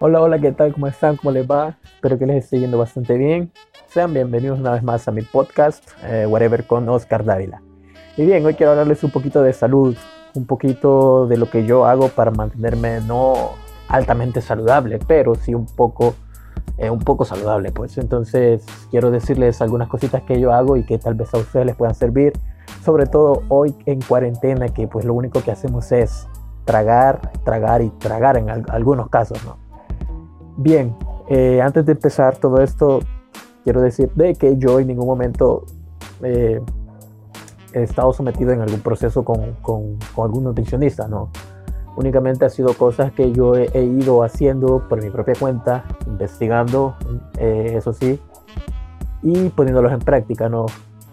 Hola, hola, ¿qué tal? ¿Cómo están? ¿Cómo les va? Espero que les esté yendo bastante bien. Sean bienvenidos una vez más a mi podcast, eh, Whatever con Oscar Dávila. Y bien, hoy quiero hablarles un poquito de salud, un poquito de lo que yo hago para mantenerme no altamente saludable, pero sí un poco, eh, un poco saludable. Pues entonces quiero decirles algunas cositas que yo hago y que tal vez a ustedes les puedan servir, sobre todo hoy en cuarentena, que pues lo único que hacemos es tragar, tragar y tragar en algunos casos, ¿no? Bien, eh, antes de empezar todo esto, quiero decir de que yo en ningún momento eh, he estado sometido en algún proceso con, con, algún nutricionista, ¿no? Únicamente ha sido cosas que yo he, ido haciendo por mi propia cuenta, investigando, eh, eso sí, y poniéndolos en práctica, ¿no?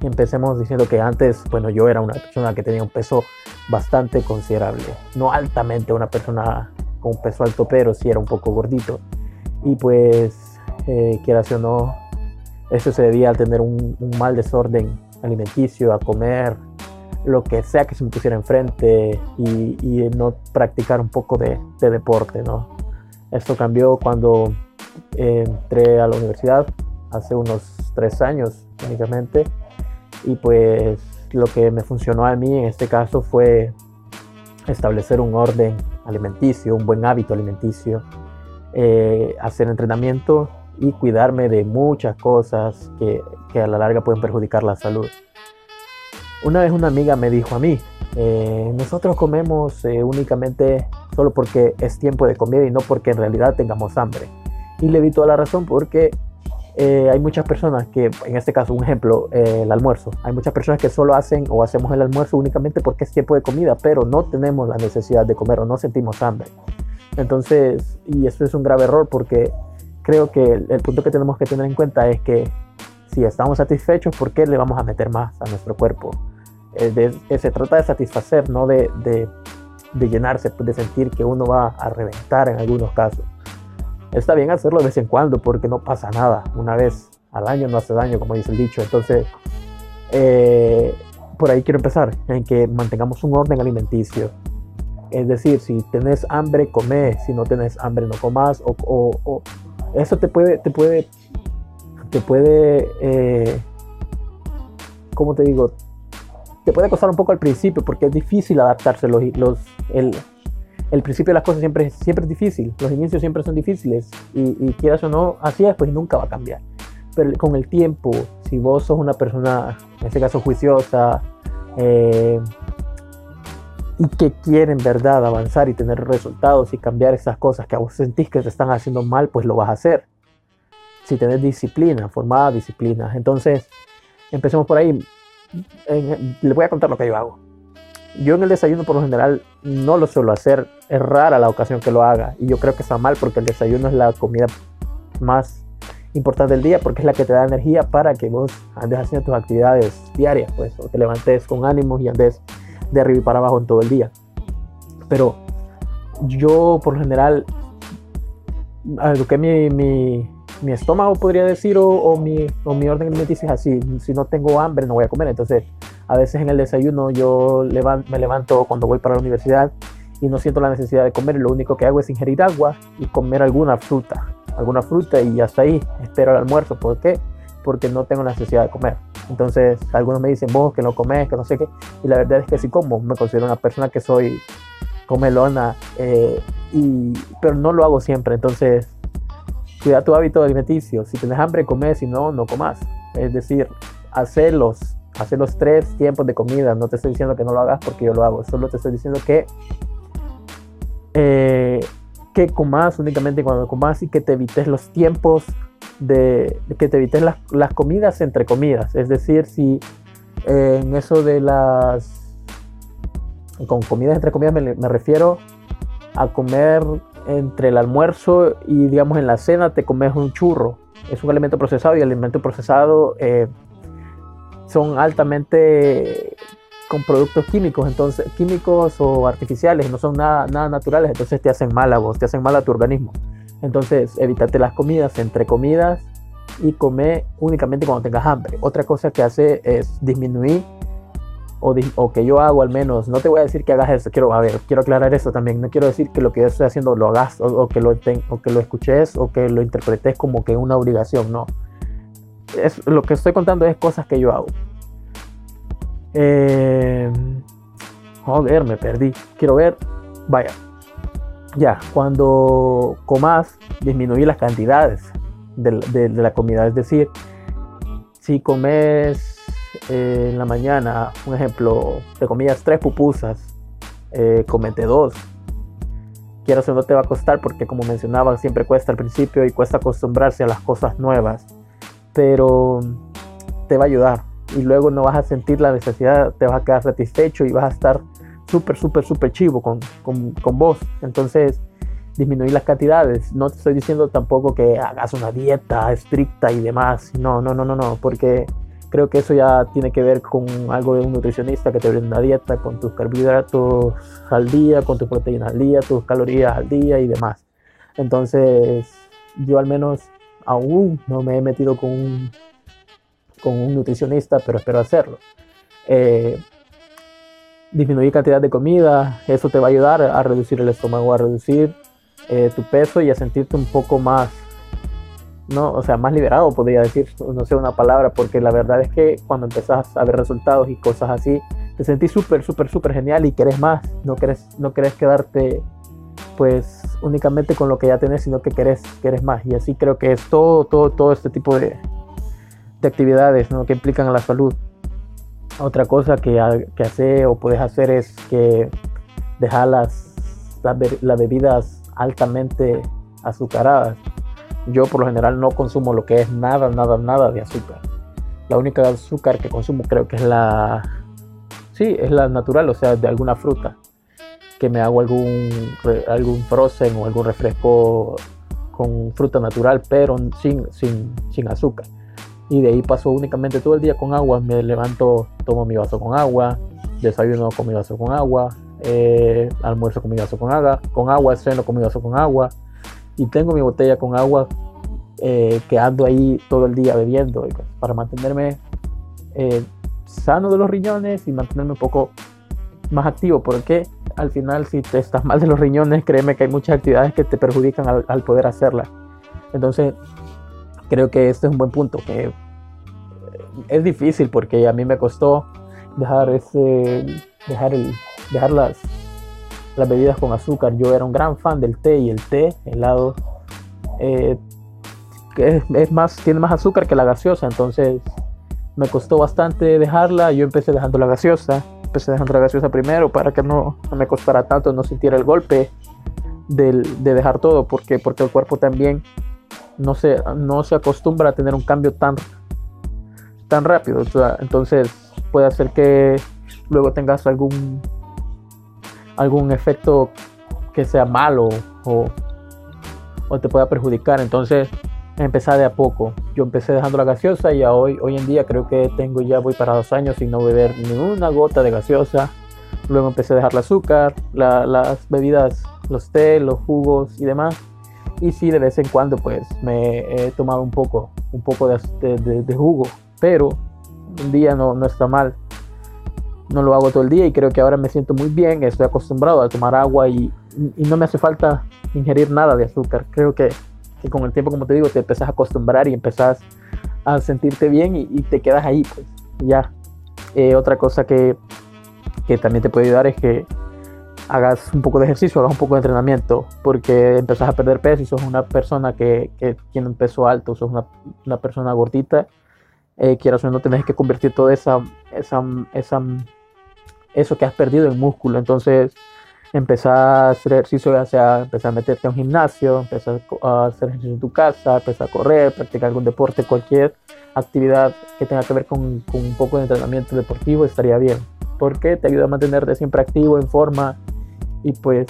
Empecemos diciendo que antes, bueno, yo era una persona que tenía un peso bastante considerable, no altamente una persona con un peso alto, pero sí era un poco gordito y pues eh, quieras o no, eso se debía a tener un, mal desorden alimenticio, a comer lo que sea que se me pusiera enfrente y, y no practicar un poco de, de, deporte, ¿no? Esto cambió cuando entré a la universidad hace unos tres años únicamente y pues lo que me funcionó a mí en este caso fue establecer un orden alimenticio, un buen hábito alimenticio, eh, hacer entrenamiento y cuidarme de muchas cosas que, a la larga pueden perjudicar la salud. Una vez una amiga me dijo a mí, eh, nosotros comemos eh, únicamente solo porque es tiempo de comida y no porque en realidad tengamos hambre. Y le di toda la razón porque hay muchas personas que, en este caso, un ejemplo, el almuerzo. Hay muchas personas que solo hacen o hacemos el almuerzo únicamente porque es tiempo de comida, pero no tenemos la necesidad de comer o no sentimos hambre. Entonces, y eso es un grave error porque creo que el, punto que tenemos que tener en cuenta es que si estamos satisfechos, ¿por qué le vamos a meter más a nuestro cuerpo? Eh, se trata de satisfacer, no de, de, de, llenarse, de sentir que uno va a reventar en algunos casos. Está bien hacerlo de vez en cuando porque no pasa nada. Una vez al año no hace daño, como dice el dicho. Entonces, eh, por ahí quiero empezar, en que mantengamos un orden alimenticio. Es decir, si tenés hambre, come, si no tenés hambre, no comas, o, eso te puede, te puede, te puede, eh, ¿cómo te digo? Te puede costar un poco al principio porque es difícil adaptarse. Los, los, el, el principio de las cosas siempre, siempre es difícil, los inicios siempre son difíciles y, y quieras o no, así es, pues nunca va a cambiar. Pero con el tiempo, si vos sos una persona, en este caso juiciosa, eh, y que quieren, verdad, avanzar y tener resultados y cambiar esas cosas que a vos sentís que te están haciendo mal, pues lo vas a hacer. Si tenés disciplina, formada disciplina. Entonces, empecemos por ahí. les voy a contar lo que yo hago. Yo en el desayuno por lo general no lo suelo hacer. Es rara la ocasión que lo haga. Y yo creo que está mal porque el desayuno es la comida más importante del día porque es la que te da energía para que vos andes haciendo tus actividades diarias, pues, o te levantes con ánimos y andes de arriba y para abajo en todo el día. Pero yo por lo general, algo que mi, mi, mi estómago podría decir o, o, mi, o mi orden alimenticio es así, si no tengo hambre no voy a comer, entonces a veces en el desayuno yo me levanto cuando voy para la universidad y no siento la necesidad de comer, lo único que hago es ingerir agua y comer alguna fruta, alguna fruta y hasta ahí espero el almuerzo, ¿por qué? Porque no tengo necesidad de comer. Entonces, algunos me dicen, vos que no comes, que no sé qué. Y la verdad es que sí como. Me considero una persona que soy comelona, eh, y, pero no lo hago siempre. Entonces, cuida tu hábito alimenticio. Si tienes hambre, comes, si no, no comas. Es decir, hacerlos, hacer los tres tiempos de comida. No te estoy diciendo que no lo hagas porque yo lo hago. Solo te estoy diciendo que, eh, que comas únicamente cuando comas y que te evites los tiempos de, que te evites las, las, comidas entre comidas. Es decir, si eh, en eso de las... Con comidas entre comidas me, refiero a comer entre el almuerzo y digamos en la cena te comes un churro. Es un alimento procesado y el alimento procesado eh, son altamente con productos químicos, entonces químicos o artificiales, no son nada, nada naturales, entonces te hacen mal a vos, te hacen mal a tu organismo. Entonces, evítate las comidas entre comidas y come únicamente cuando tengas hambre. Otra cosa que hace es disminuir o, que yo hago al menos, no te voy a decir que hagas eso, quiero, a ver, quiero aclarar eso también, no quiero decir que lo que yo estoy haciendo lo hagas o, que, lo o que lo escuches o que lo interpretes como que una obligación, no. Es, lo que estoy contando es cosas que yo hago. Eh, joder, me perdí. Quiero ver, vaya. Ya, cuando comas, disminuir las cantidades de la comida, es decir, si comes eh, en la mañana, un ejemplo, te comías tres pupusas, eh, comete dos. Quiero o no te va a costar porque como mencionaba, siempre cuesta al principio y cuesta acostumbrarse a las cosas nuevas. Pero te va a ayudar y luego no vas a sentir la necesidad, te vas a quedar satisfecho y vas a estar súper, súper, súper chivo con, con, con vos. Entonces, disminuir las cantidades. No te estoy diciendo tampoco que hagas una dieta estricta y demás. No, no, no, no, no, porque creo que eso ya tiene que ver con algo de un nutricionista que te brinda una dieta con tus carbohidratos al día, con tus proteínas al día, tus calorías al día y demás. Entonces, yo al menos aún no me he metido con un, con un nutricionista, pero espero hacerlo. Eh, disminuir cantidad de comida, eso te va a ayudar a reducir el estómago, a reducir eh, tu peso y a sentirte un poco más no, o sea, más liberado, podría decir, no sé una palabra, porque la verdad es que cuando empezás a ver resultados y cosas así, te sentís súper, súper, súper genial y querés más, no querés, no querés quedarte pues únicamente con lo que ya tenés, sino que querés, querés más. Y así creo que es todo, todo, todo este tipo de, de actividades ¿no? que implican a la salud. Otra cosa que, que hacer o puedes hacer es que dejar las, las bebidas altamente azucaradas yo por lo general no consumo lo que es nada, nada, nada de azúcar. La única azúcar que consumo creo que es la... Sí, es la natural, o sea, de alguna fruta. Que me hago algún, algún frozen o algún refresco con fruta natural, pero sin, sin, sin azúcar. Y de ahí paso únicamente todo el día con agua. Me levanto, tomo mi vaso con agua, desayuno con mi vaso con agua, eh, almuerzo con mi vaso con agua, con agua, ceno con mi vaso con agua y tengo mi botella con agua eh, que ando ahí todo el día bebiendo pues, para mantenerme eh, sano de los riñones y mantenerme un poco más activo porque al final si te estás mal de los riñones créeme que hay muchas actividades que te perjudican al, poder hacerlas entonces creo que este es un buen punto que es difícil porque a mí me costó dejar ese dejar el dejar las las bebidas con azúcar. Yo era un gran fan del té y el té helado eh, es, más, tiene más azúcar que la gaseosa, entonces me costó bastante dejarla. Yo empecé dejando la gaseosa, empecé dejando la gaseosa primero para que no, me costara tanto, no sintiera el golpe de dejar todo, porque, porque el cuerpo también no se, no se acostumbra a tener un cambio tan, tan rápido. Entonces puede hacer que luego tengas algún algún efecto que sea malo o, o te pueda perjudicar. Entonces, empezar de a poco. Yo empecé dejando la gaseosa y hoy, hoy en día creo que tengo ya voy para dos años sin no beber ni una gota de gaseosa. Luego empecé a dejar el azúcar, las bebidas, los té, los jugos y demás. Y sí, de vez en cuando pues me he tomado un poco, un poco de, de jugo. Pero un día no, no está mal no lo hago todo el día y creo que ahora me siento muy bien, estoy acostumbrado a tomar agua y, no me hace falta ingerir nada de azúcar. Creo que, con el tiempo, como te digo, te empezás a acostumbrar y empezás a sentirte bien y, te quedas ahí, pues ya. Eh, otra cosa que, también te puede ayudar es que hagas un poco de ejercicio, hagas un poco de entrenamiento, porque empezás a perder peso y sos una persona que, tiene un peso alto, sos una, una persona gordita, eh, quieras o no, tenés que convertir toda esa, esa, esa eso que has perdido en músculo. Entonces, empezar a hacer ejercicio, ya sea empezar a meterte a un gimnasio, empezar a hacer ejercicio en tu casa, empezar a correr, practicar algún deporte, cualquier actividad que tenga que ver con, un poco de entrenamiento deportivo estaría bien. Porque te ayuda a mantenerte siempre activo, en forma. Y pues,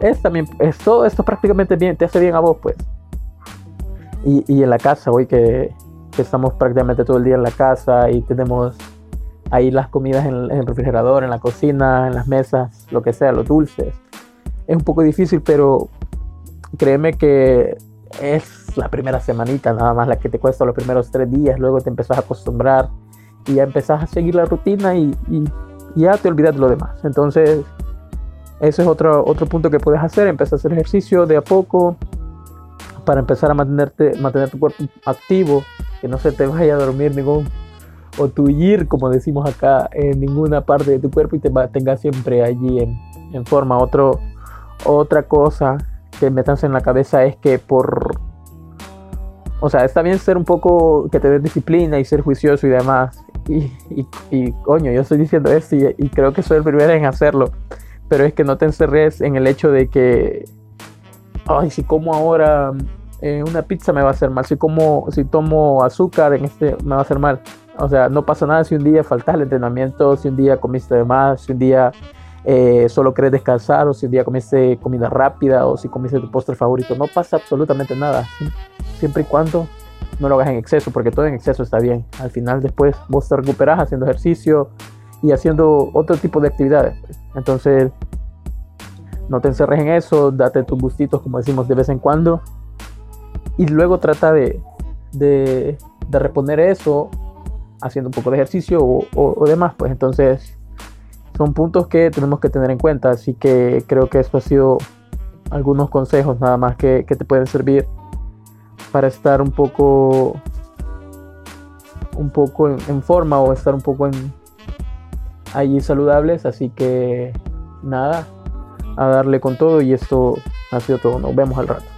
es también, es, todo esto prácticamente bien, te hace bien a vos, pues. Y, y en la casa, hoy que, que estamos prácticamente todo el día en la casa y tenemos ahí las comidas en, el refrigerador, en la cocina, en las mesas, lo que sea, los dulces. Es un poco difícil, pero créeme que es la primera semanita nada más la que te cuesta los primeros tres días, luego te empezás a acostumbrar y ya empezás a seguir la rutina y, ya te olvidas de lo demás. Entonces, ese es otro, otro punto que puedes hacer, empezar a hacer ejercicio de a poco para empezar a mantenerte, mantener tu cuerpo activo, que no se te vaya a dormir ningún o tuyir, como decimos acá, en ninguna parte de tu cuerpo y te tengas siempre allí en, en forma. Otro, otra cosa que metas en la cabeza es que por... O sea, está bien ser un poco que te des disciplina y ser juicioso y demás. Y, y, coño, yo estoy diciendo esto y, y, creo que soy el primero en hacerlo. Pero es que no te encerres en el hecho de que, ay, si como ahora eh, una pizza me va a hacer mal, si como, si tomo azúcar en este me va a hacer mal. O sea, no pasa nada si un día faltas el entrenamiento, si un día comiste de más, si un día eh, solo querés descansar, o si un día comiste comida rápida, o si comiste tu postre favorito. No pasa absolutamente nada, siempre y cuando no lo hagas en exceso, porque todo en exceso está bien. Al final después vos te recuperás haciendo ejercicio y haciendo otro tipo de actividades. Entonces, no te encerres en eso, date tus gustitos, como decimos, de vez en cuando. Y luego trata de, de, de reponer eso haciendo un poco de ejercicio o, demás. Pues entonces son puntos que tenemos que tener en cuenta. Así que creo que esto ha sido algunos consejos nada más que, que te pueden servir para estar un poco un poco en, forma o estar un poco en allí saludables así que nada a darle con todo y esto ha sido todo nos vemos al rato